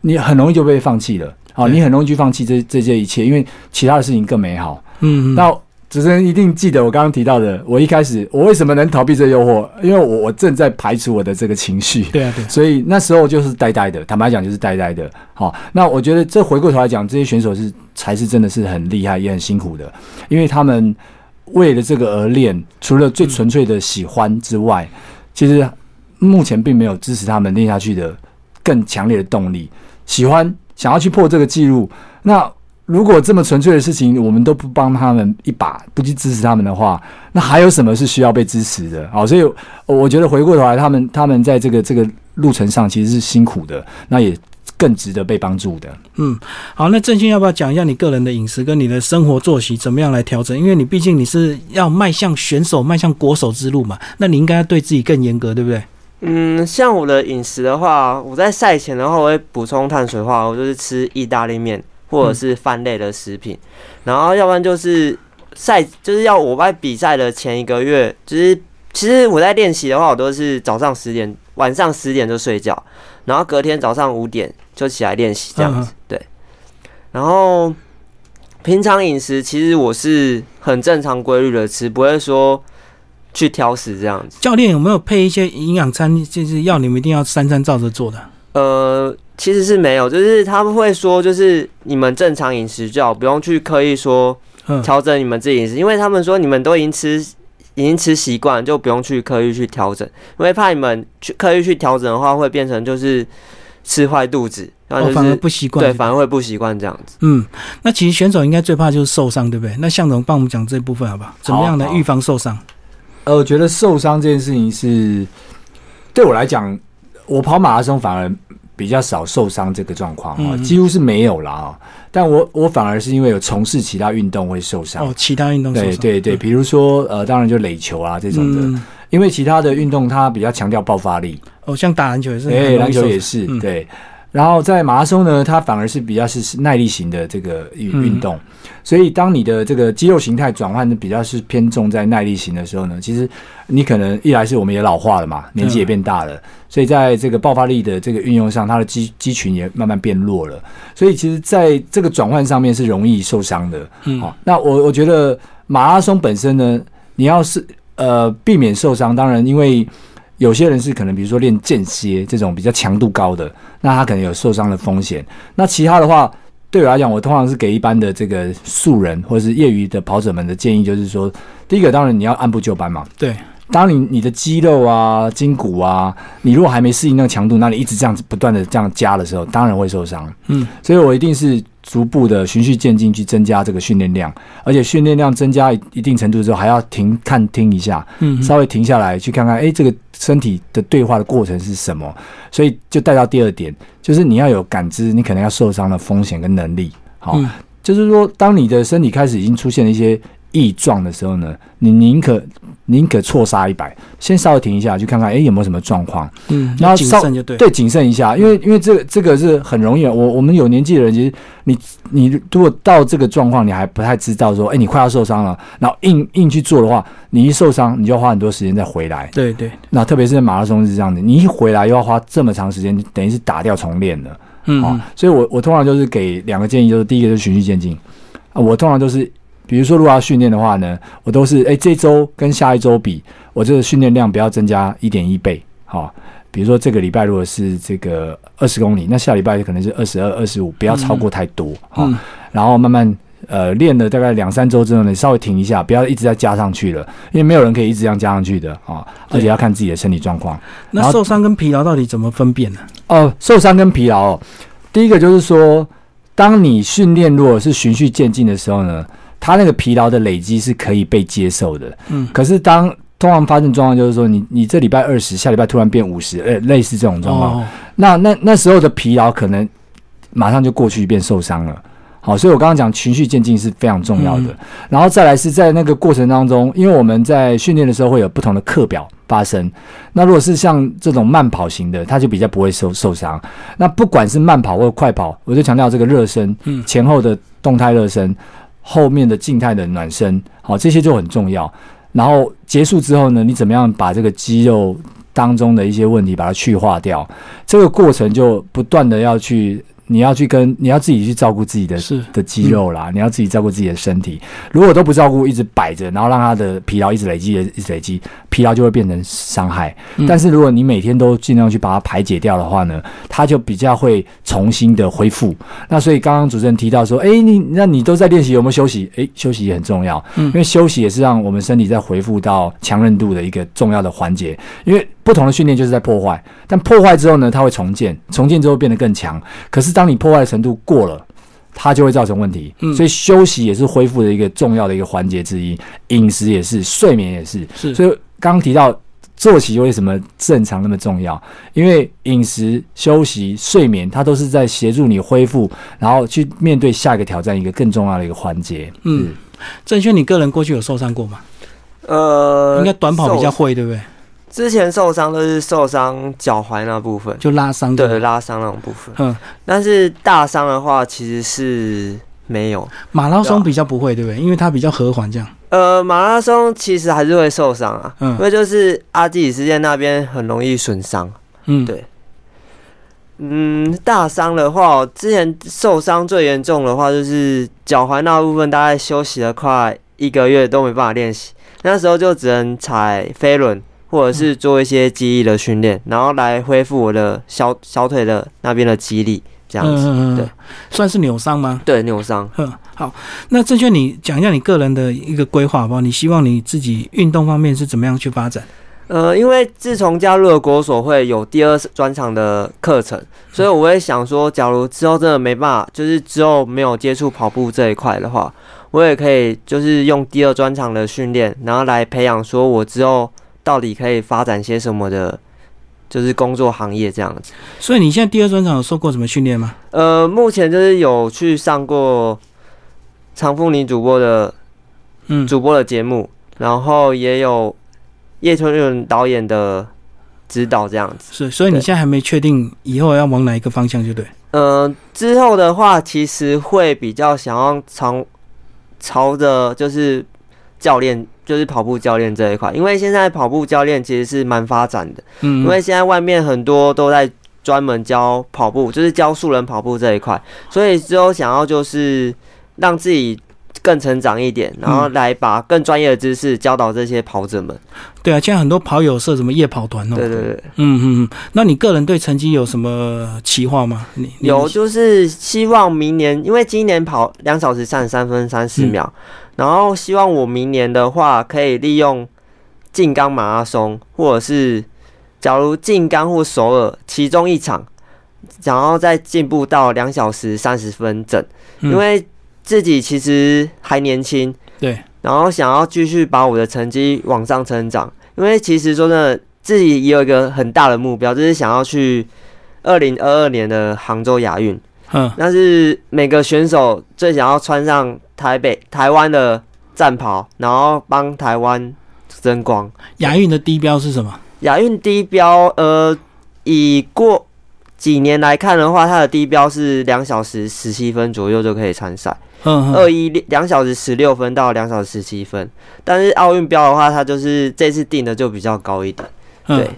你很容易就被放弃了。好，
对
你很容易去放弃这这些一切，因为其他的事情更美好。
嗯嗯，
那主持人一定记得我刚刚提到的，我一开始我为什么能逃避这诱惑？因为我我正在排除我的这个情绪。
对啊对啊，
所以那时候就是呆呆的，坦白讲就是呆呆的。好，那我觉得这回过头来讲，这些选手是才是真的是很厉害，也很辛苦的，因为他们为了这个而练，除了最纯粹的喜欢之外，其实目前并没有支持他们练下去的更强烈的动力。喜欢想要去破这个记录，那如果这么纯粹的事情，我们都不帮他们一把，不去支持他们的话，那还有什么是需要被支持的？好，所以我觉得回过头来，他们他们在这个这个路程上其实是辛苦的，那也更值得被帮助的。
嗯，好，那郑勋要不要讲一下你个人的饮食跟你的生活作息怎么样来调整？因为你毕竟你是要迈向选手、迈向国手之路嘛，那你应该要对自己更严格，对不对？
嗯，像我的饮食的话，我在赛前的话，我会补充碳水化合物，就是吃意大利面或者是饭类的食品，然后要不然就是赛，就是要我在比赛的前一个月，就是其实我在练习的话，我都是早上十点、晚上十点就睡觉，然后隔天早上五点就起来练习这样。子，对。然后平常饮食其实我是很正常规律的吃，不会说去挑食这样子。
教练有没有配一些营养餐，就是要你们一定要三餐照着做的？
呃，其实是没有，就是他们会说，就是你们正常饮食就好，不用去刻意说
嗯，
调整你们自己饮食，因为他们说你们都已经吃，已经吃习惯，就不用去刻意去调整，因为怕你们去刻意去调整的话，会变成就是吃坏肚子，然后
哦，反而
就是、
不习惯。
对，反而会不习惯这样子。
嗯，那其实选手应该最怕就是受伤，对不对？那向总帮我们讲这部分好不好？怎么样来预防受伤？
呃，我觉得受伤这件事情是对我来讲，我跑马拉松反而比较少受伤这个状况啊，
嗯
几乎是没有啦啊。但我我反而是因为有从事其他运动会受伤。
哦，其他运动。
对对对，比如说呃，当然就垒球啊这种的，
嗯，
因为其他的运动它比较强调爆发力，
哦，像打篮球也是，
哎，篮球也是、
嗯
对。然后在马拉松呢，它反而是比较是耐力型的这个运
嗯。
运动，所以当你的这个肌肉形态转换的比较是偏重在耐力型的时候呢，其实你可能一来是我们也老化了嘛，年纪也变大了，所以在这个爆发力的这个运用上，它的肌肌群也慢慢变弱了，所以其实在这个转换上面是容易受伤的。
嗯。
好、那我我觉得马拉松本身呢，你要是呃避免受伤，当然因为有些人是可能比如说练间歇这种比较强度高的，那他可能有受伤的风险。那其他的话，对我来讲，我通常是给一般的这个素人或者是业余的跑者们的建议，就是说，第一个当然你要按部就班嘛。
对，
当你你的肌肉啊、筋骨啊，你如果还没适应那个强度，那你一直这样子不断的这样加的时候，当然会受伤。
嗯，
所以我一定是逐步的循序渐进去增加这个训练量，而且训练量增加一一定程度之后，还要停看听一下，
嗯，
稍微停下来去看看，哎，这个身体的对话的过程是什么？所以就带到第二点，就是你要有感知，你可能要受伤的风险跟能力。好，
嗯
就是说，当你的身体开始已经出现了一些异状的时候呢，你宁可宁可错杀一百，先稍微停一下，去看看，哎，有没有什么状况？
嗯，
然后
慎就对。
对，谨慎一下，因为因为这个这个是很容易。我我们有年纪的人，其实你你如果到这个状况，你还不太知道说，哎，你快要受伤了，然后硬硬去做的话，你一受伤，你就要花很多时间再回来。
对对，
那特别是马拉松是这样的，你一回来又要花这么长时间，等于是打掉重练了。
嗯，
哦
嗯，
所以我我通常就是给两个建议，就是第一个就是循序渐进啊，我通常都是，比如说如果要训练的话呢，我都是哎这周跟下一周比，我这个训练量不要增加一点一倍，好、比如说这个礼拜如果是这个二十公里，那下礼拜可能是二十二、二十五，不要超过太多，好、
嗯
然后慢慢。呃，练了大概两三周之后呢，稍微停一下，不要一直在加上去了，因为没有人可以一直这样加上去的啊，而且要看自己的身体状况。
那受伤跟疲劳到底怎么分辨呢？
哦，受伤跟疲劳、哦，第一个就是说，当你训练如果是循序渐进的时候呢，它那个疲劳的累积是可以被接受的。
嗯
可是当通常发生状况就是说，你你这礼拜二十，下礼拜突然变五十，呃，类似这种状况，
哦，
那那那时候的疲劳可能马上就过去变受伤了。好，所以我刚刚讲循序渐进是非常重要的。
嗯
然后再来是在那个过程当中，因为我们在训练的时候会有不同的课表发生。那如果是像这种慢跑型的，它就比较不会受受伤。那不管是慢跑或快跑，我就强调这个热身，
嗯
前后的动态热身，后面的静态的暖身，好，这些就很重要。然后结束之后呢，你怎么样把这个肌肉当中的一些问题把它去化掉？这个过程就不断的要去，你要去跟你要自己去照顾自己的
是
的肌肉啦，你要自己照顾自己的身体。如果都不照顾，一直摆着，然后让他的疲劳一直累积，一直累积，疲劳就会变成伤害。
嗯
但是如果你每天都尽量去把它排解掉的话呢，它就比较会重新的恢复。那所以刚刚主持人提到说，诶，你那你都在练习，有没有休息？诶，休息也很重要，
嗯
因为休息也是让我们身体在恢复到强韧度的一个重要的环节。因为不同的训练就是在破坏，但破坏之后呢，它会重建，重建之后变得更强。可是当你破坏的程度过了，它就会造成问题。
嗯
所以休息也是恢复的一个重要的一个环节之一，饮食也是，睡眠也是。
是
所以刚刚提到作息为什么正常那么重要？因为饮食、休息、睡眠，它都是在协助你恢复，然后去面对下一个挑战一个更重要的一个环节。
嗯，郑轩，你个人过去有受伤过吗？
呃，
应该短跑比较会，对不对？
之前受伤都是受伤脚踝那部分，
就拉伤
对。拉伤那种部分。
嗯，
但是大伤的话，其实是没有。
马拉松比较不会，对不对？因为它比较和缓，这样。
呃，马拉松其实还是会受伤啊，
嗯
因为就是阿基里斯腱那边很容易损伤。
嗯，
对嗯，大伤的话，之前受伤最严重的话，就是脚踝那部分，大概休息了快一个月都没办法练习。那时候就只能踩飞轮，或者是做一些记忆的训练，然后来恢复我的小小腿的那边的肌力，这样子。对，
算是扭伤吗？
对，扭伤。
嗯，好，那郑轩，你讲一下你个人的一个规划好不好？你希望你自己运动方面是怎么样去发展？
呃，因为自从加入了国所会有第二专场的课程，所以我会想说，假如之后真的没办法，就是之后没有接触跑步这一块的话，我也可以就是用第二专场的训练，然后来培养说我之后到底可以发展些什么的，就是工作行业这样子。
所以你现在第二专场有受过什么训练吗？
呃，目前就是有去上过常富尼主播的
嗯，
主播的节目，然后也有叶春润导演的指导这样子。
是，所以你现在还没确定以后要往哪一个方向，就对。
呃，之后的话，其实会比较想要朝朝着就是教练，就是跑步教练这一块，因为现在跑步教练其实是蛮发展的，
嗯，
因为现在外面很多都在专门教跑步，就是教素人跑步这一块，所以之后想要就是让自己更成长一点，然后来把更专业的知识教导这些跑者们。
对啊，现在很多跑友社什么夜跑团哦。
对对对。
嗯嗯嗯，那你个人对成绩有什么期望吗？
有，就是希望明年，因为今年跑两小时三十三分三十
嗯
秒，然后希望我明年的话可以利用静冈马拉松，或者是假如静冈或首尔其中一场，然后再进步到两小时三十分整，
嗯。
因为自己其实还年轻，
对，
然后想要继续把我的成绩往上成长，因为其实说真的，自己也有一个很大的目标，就是想要去二零二二年的杭州亚运。
嗯
那是每个选手最想要穿上台北、台湾的战袍，然后帮台湾争光。
亚运的低标是什么？
亚运低标，呃，以过几年来看的话，它的低标是两小时十七分左右就可以参赛，
嗯嗯，
二一两小时十六分到两小时十七分。但是奥运标的话，它就是这次定的就比较高一点。
嗯
对，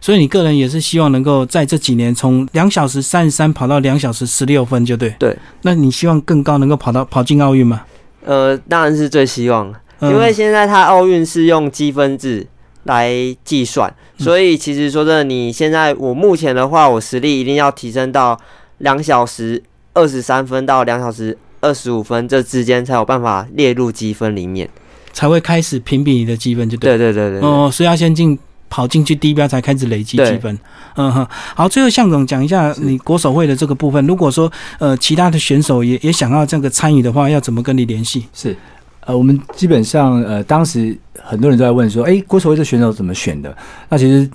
所以你个人也是希望能够在这几年从两小时三十三跑到两小时十六分，就对。
对。
那你希望更高能够跑到跑进奥运吗？
呃，当然是最希望的，
嗯
因为现在它奥运是用积分制来计算，
嗯
所以其实说真的，你现在我目前的话，我实力一定要提升到两小时二十三分到两小时二十五分这之间，才有办法列入积分里面。
才会开始评比你的积分，就对。
对对对对对，
哦，所以要先进跑进去低标才开始累积积分。嗯哼，好，最后向总讲一下你国手会的这个部分。如果说呃其他的选手也也想要这个参与的话，要怎么跟你联系？
是，呃，我们基本上呃，当时很多人都在问说，哎，国手会这选手怎么选的？那其实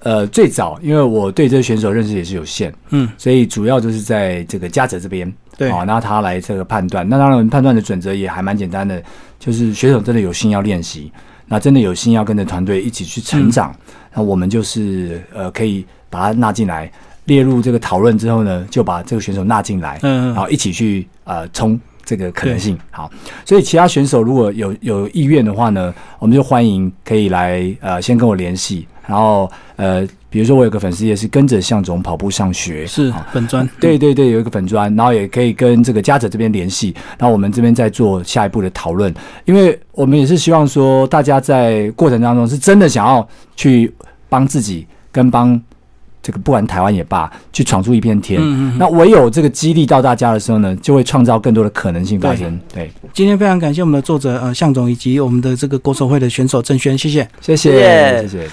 呃，最早因为我对这个选手认识也是有限，
嗯，
所以主要就是在这个嘉泽这边，
对，
哦，那他来这个判断。那当然判断的准则也还蛮简单的，就是选手真的有心要练习，那真的有心要跟着团队一起去成长，那我们就是呃可以把他纳进来，列入这个讨论之后呢，就把这个选手纳进来，
嗯
然后一起去呃冲这个可能性。好，所以其他选手如果有有意愿的话呢，我们就欢迎可以来呃先跟我联系，然后呃比如说我有个粉丝也是跟着向总跑步上学，
是
好
本专，
对对对，有一个粉砖，然后也可以跟这个家者这边联系，然后我们这边再做下一步的讨论，因为我们也是希望说，大家在过程当中是真的想要去帮自己跟帮这个不管台湾也罢，去闯出一片天。
嗯嗯嗯。
那唯有这个激励到大家的时候呢，就会创造更多的可能性发生。对，
今天非常感谢我们的作者呃向总以及我们的这个国手会的选手郑轩，谢谢。
谢谢
谢谢
谢谢。